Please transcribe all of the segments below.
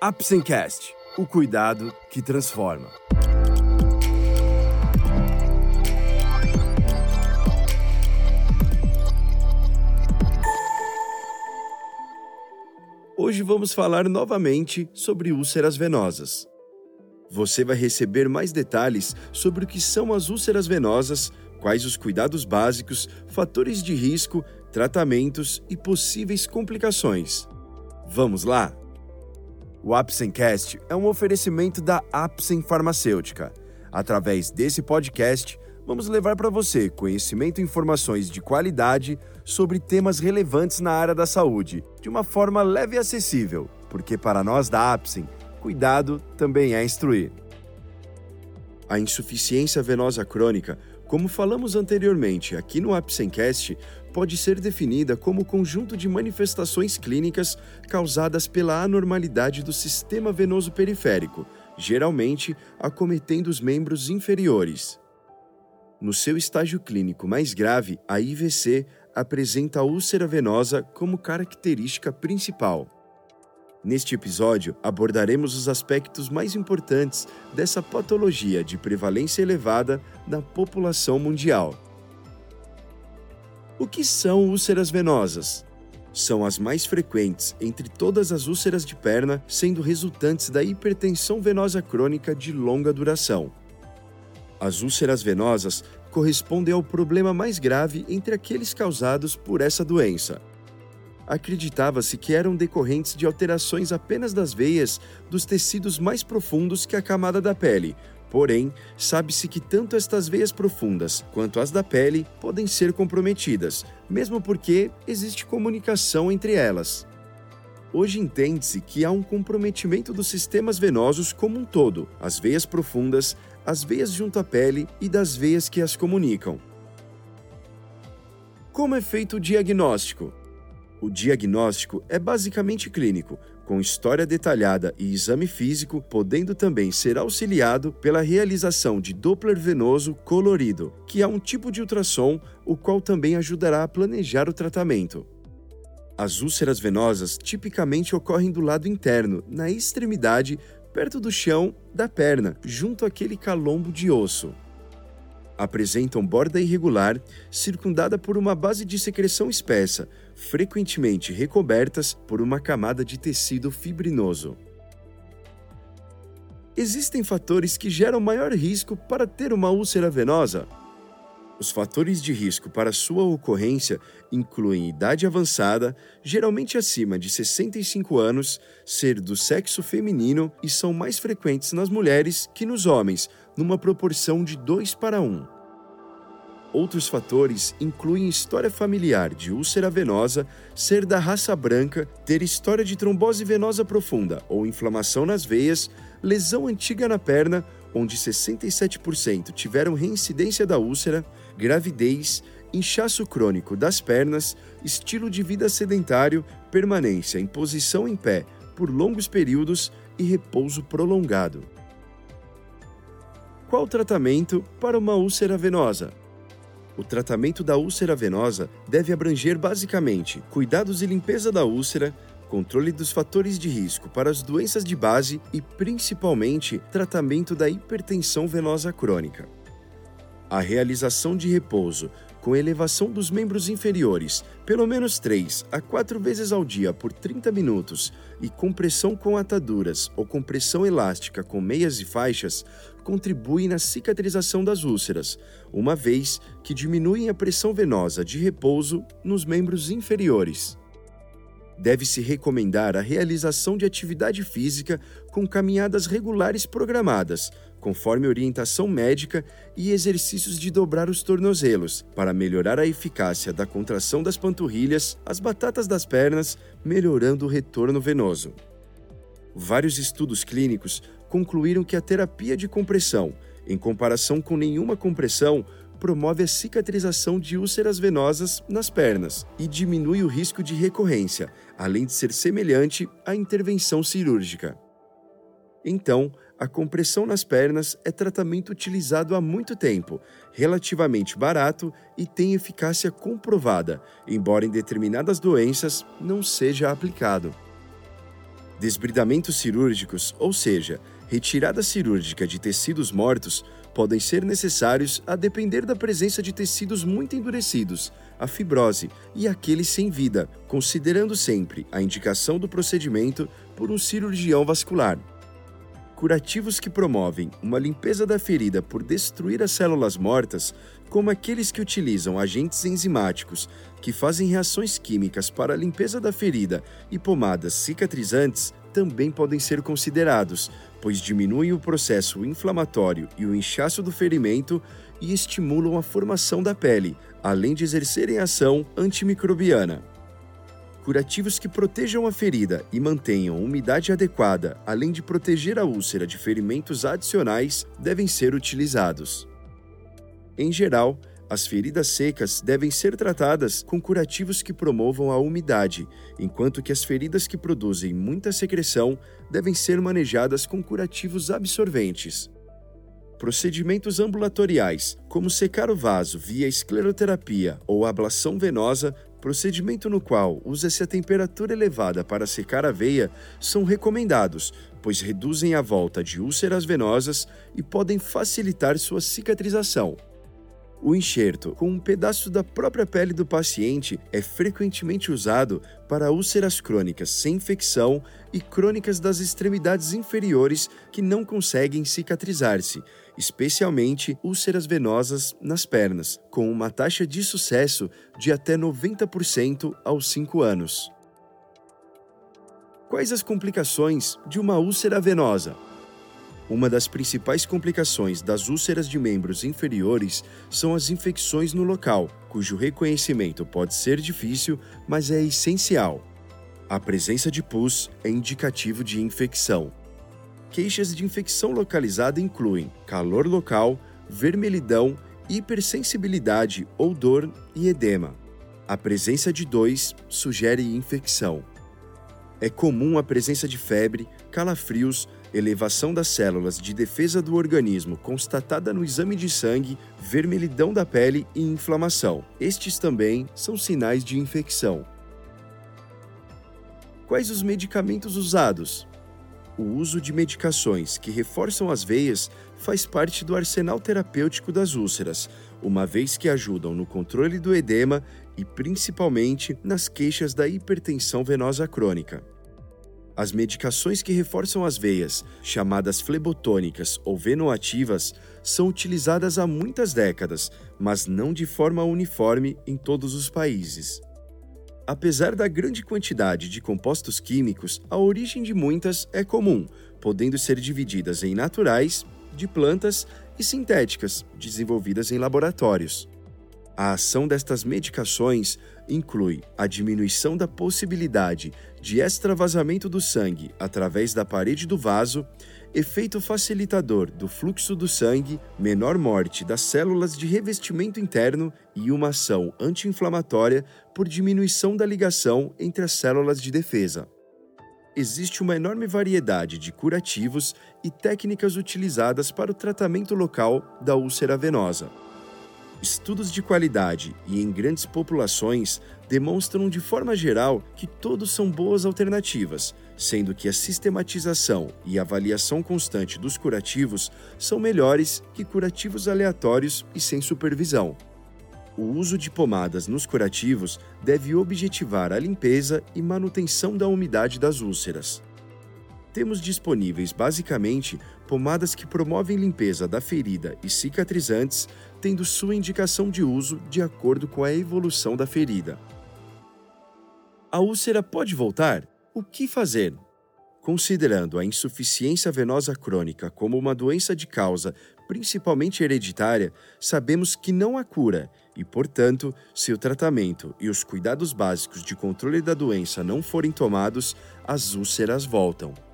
Apsencast, o cuidado que transforma. Hoje vamos falar novamente sobre úlceras venosas. Você vai receber mais detalhes sobre o que são as úlceras venosas, quais os cuidados básicos, fatores de risco, tratamentos e possíveis complicações. Vamos lá? O Apsencast é um oferecimento da Apsen Farmacêutica. Através desse podcast, vamos levar para você conhecimento e informações de qualidade sobre temas relevantes na área da saúde, de uma forma leve e acessível, porque para nós da Apsen, cuidado também é instruir. A insuficiência venosa crônica como falamos anteriormente aqui no Apsencast, pode ser definida como conjunto de manifestações clínicas causadas pela anormalidade do sistema venoso periférico, geralmente acometendo os membros inferiores. No seu estágio clínico mais grave, a IVC apresenta a úlcera venosa como característica principal. Neste episódio, abordaremos os aspectos mais importantes dessa patologia de prevalência elevada na população mundial. O que são úlceras venosas? São as mais frequentes entre todas as úlceras de perna, sendo resultantes da hipertensão venosa crônica de longa duração. As úlceras venosas correspondem ao problema mais grave entre aqueles causados por essa doença acreditava-se que eram decorrentes de alterações apenas das veias dos tecidos mais profundos que a camada da pele. Porém, sabe-se que tanto estas veias profundas quanto as da pele podem ser comprometidas, mesmo porque existe comunicação entre elas. Hoje entende-se que há um comprometimento dos sistemas venosos como um todo, as veias profundas, as veias junto à pele e das veias que as comunicam. Como é feito o diagnóstico? O diagnóstico é basicamente clínico, com história detalhada e exame físico, podendo também ser auxiliado pela realização de Doppler venoso colorido, que é um tipo de ultrassom, o qual também ajudará a planejar o tratamento. As úlceras venosas tipicamente ocorrem do lado interno, na extremidade, perto do chão da perna, junto àquele calombo de osso apresentam borda irregular, circundada por uma base de secreção espessa, frequentemente recobertas por uma camada de tecido fibrinoso. Existem fatores que geram maior risco para ter uma úlcera venosa? Os fatores de risco para sua ocorrência incluem idade avançada, geralmente acima de 65 anos, ser do sexo feminino e são mais frequentes nas mulheres que nos homens, numa proporção de 2 para 1. Outros fatores incluem história familiar de úlcera venosa, ser da raça branca, ter história de trombose venosa profunda ou inflamação nas veias, lesão antiga na perna, onde 67% tiveram reincidência da úlcera, gravidez, inchaço crônico das pernas, estilo de vida sedentário, permanência em posição em pé por longos períodos e repouso prolongado. Qual o tratamento para uma úlcera venosa? O tratamento da úlcera venosa deve abranger basicamente cuidados e limpeza da úlcera, controle dos fatores de risco para as doenças de base e, principalmente, tratamento da hipertensão venosa crônica. A realização de repouso com elevação dos membros inferiores, pelo menos 3 a 4 vezes ao dia por 30 minutos, e compressão com ataduras ou compressão elástica com meias e faixas, contribui na cicatrização das úlceras, uma vez que diminuem a pressão venosa de repouso nos membros inferiores. Deve-se recomendar a realização de atividade física com caminhadas regulares programadas, conforme orientação médica e exercícios de dobrar os tornozelos, para melhorar a eficácia da contração das panturrilhas, as batatas das pernas, melhorando o retorno venoso. Vários estudos clínicos concluíram que a terapia de compressão, em comparação com nenhuma compressão, promove a cicatrização de úlceras venosas nas pernas e diminui o risco de recorrência, além de ser semelhante à intervenção cirúrgica. Então, a compressão nas pernas é tratamento utilizado há muito tempo, relativamente barato e tem eficácia comprovada, embora em determinadas doenças não seja aplicado. Desbridamentos cirúrgicos, ou seja, retirada cirúrgica de tecidos mortos, podem ser necessários a depender da presença de tecidos muito endurecidos, a fibrose e aqueles sem vida, considerando sempre a indicação do procedimento por um cirurgião vascular. Curativos que promovem uma limpeza da ferida por destruir as células mortas, como aqueles que utilizam agentes enzimáticos, que fazem reações químicas para a limpeza da ferida e pomadas cicatrizantes, também podem ser considerados, pois diminuem o processo inflamatório e o inchaço do ferimento e estimulam a formação da pele, além de exercerem ação antimicrobiana. Curativos que protejam a ferida e mantenham umidade adequada, além de proteger a úlcera de ferimentos adicionais, devem ser utilizados. Em geral, as feridas secas devem ser tratadas com curativos que promovam a umidade, enquanto que as feridas que produzem muita secreção devem ser manejadas com curativos absorventes. Procedimentos ambulatoriais, como secar o vaso via escleroterapia ou ablação venosa, procedimento no qual usa-se a temperatura elevada para secar a veia, são recomendados, pois reduzem a volta de úlceras venosas e podem facilitar sua cicatrização. O enxerto, com um pedaço da própria pele do paciente, é frequentemente usado para úlceras crônicas sem infecção e crônicas das extremidades inferiores que não conseguem cicatrizar-se, especialmente úlceras venosas nas pernas, com uma taxa de sucesso de até 90% aos 5 anos. Quais as complicações de uma úlcera venosa? Uma das principais complicações das úlceras de membros inferiores são as infecções no local, cujo reconhecimento pode ser difícil, mas é essencial. A presença de pus é indicativo de infecção. Queixas de infecção localizada incluem calor local, vermelhidão, hipersensibilidade ou dor e edema. A presença de dois sugere infecção. É comum a presença de febre, calafrios, elevação das células de defesa do organismo constatada no exame de sangue, vermelhidão da pele e inflamação. Estes também são sinais de infecção. Quais os medicamentos usados? O uso de medicações que reforçam as veias faz parte do arsenal terapêutico das úlceras, uma vez que ajudam no controle do edema e principalmente nas queixas da hipertensão venosa crônica. As medicações que reforçam as veias, chamadas flebotônicas ou venoativas, são utilizadas há muitas décadas, mas não de forma uniforme em todos os países. Apesar da grande quantidade de compostos químicos, a origem de muitas é comum, podendo ser divididas em naturais, de plantas e sintéticas, desenvolvidas em laboratórios. A ação destas medicações inclui a diminuição da possibilidade de extravasamento do sangue através da parede do vaso, efeito facilitador do fluxo do sangue, menor morte das células de revestimento interno e uma ação anti-inflamatória por diminuição da ligação entre as células de defesa. Existe uma enorme variedade de curativos e técnicas utilizadas para o tratamento local da úlcera venosa. Estudos de qualidade e em grandes populações demonstram de forma geral que todos são boas alternativas, sendo que a sistematização e avaliação constante dos curativos são melhores que curativos aleatórios e sem supervisão. O uso de pomadas nos curativos deve objetivar a limpeza e manutenção da umidade das úlceras. Temos disponíveis basicamente pomadas que promovem limpeza da ferida e cicatrizantes, tendo sua indicação de uso de acordo com a evolução da ferida. A úlcera pode voltar? O que fazer? Considerando a insuficiência venosa crônica como uma doença de causa principalmente hereditária, sabemos que não há cura e, portanto, se o tratamento e os cuidados básicos de controle da doença não forem tomados, as úlceras voltam.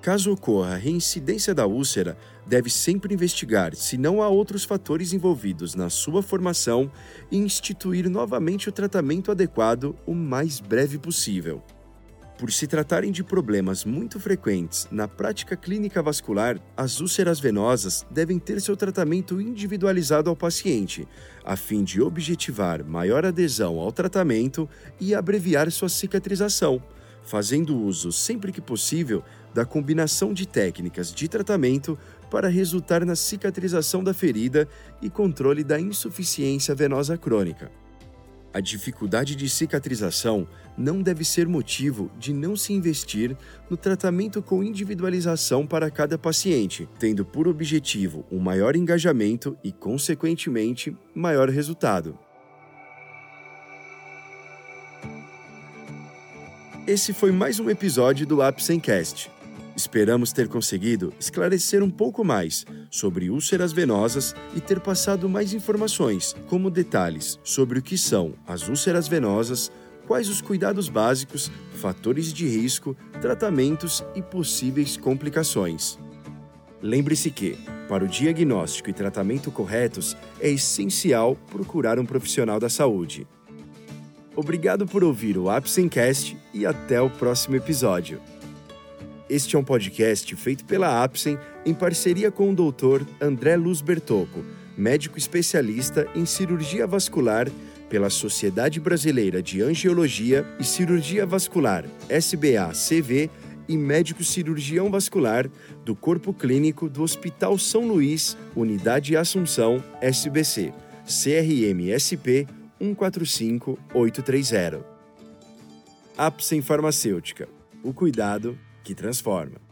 Caso ocorra reincidência da úlcera, deve sempre investigar se não há outros fatores envolvidos na sua formação e instituir novamente o tratamento adequado o mais breve possível. Por se tratarem de problemas muito frequentes na prática clínica vascular, as úlceras venosas devem ter seu tratamento individualizado ao paciente, a fim de objetivar maior adesão ao tratamento e abreviar sua cicatrização fazendo uso sempre que possível da combinação de técnicas de tratamento para resultar na cicatrização da ferida e controle da insuficiência venosa crônica. A dificuldade de cicatrização não deve ser motivo de não se investir no tratamento com individualização para cada paciente, tendo por objetivo um maior engajamento e, consequentemente, maior resultado. Esse foi mais um episódio do Apsencast. Esperamos ter conseguido esclarecer um pouco mais sobre úlceras venosas e ter passado mais informações, como detalhes sobre o que são as úlceras venosas, quais os cuidados básicos, fatores de risco, tratamentos e possíveis complicações. Lembre-se que, para o diagnóstico e tratamento corretos, é essencial procurar um profissional da saúde. Obrigado por ouvir o Apsencast e até o próximo episódio. Este é um podcast feito pela Apsen em parceria com o Dr. André Luz Bertocco, médico especialista em cirurgia vascular pela Sociedade Brasileira de Angiologia e Cirurgia Vascular, SBA-CV, e médico cirurgião vascular do Corpo Clínico do Hospital São Luís, Unidade Assunção, SBC, CRM-SP 145830. Apsen Farmacêutica. O cuidado que transforma.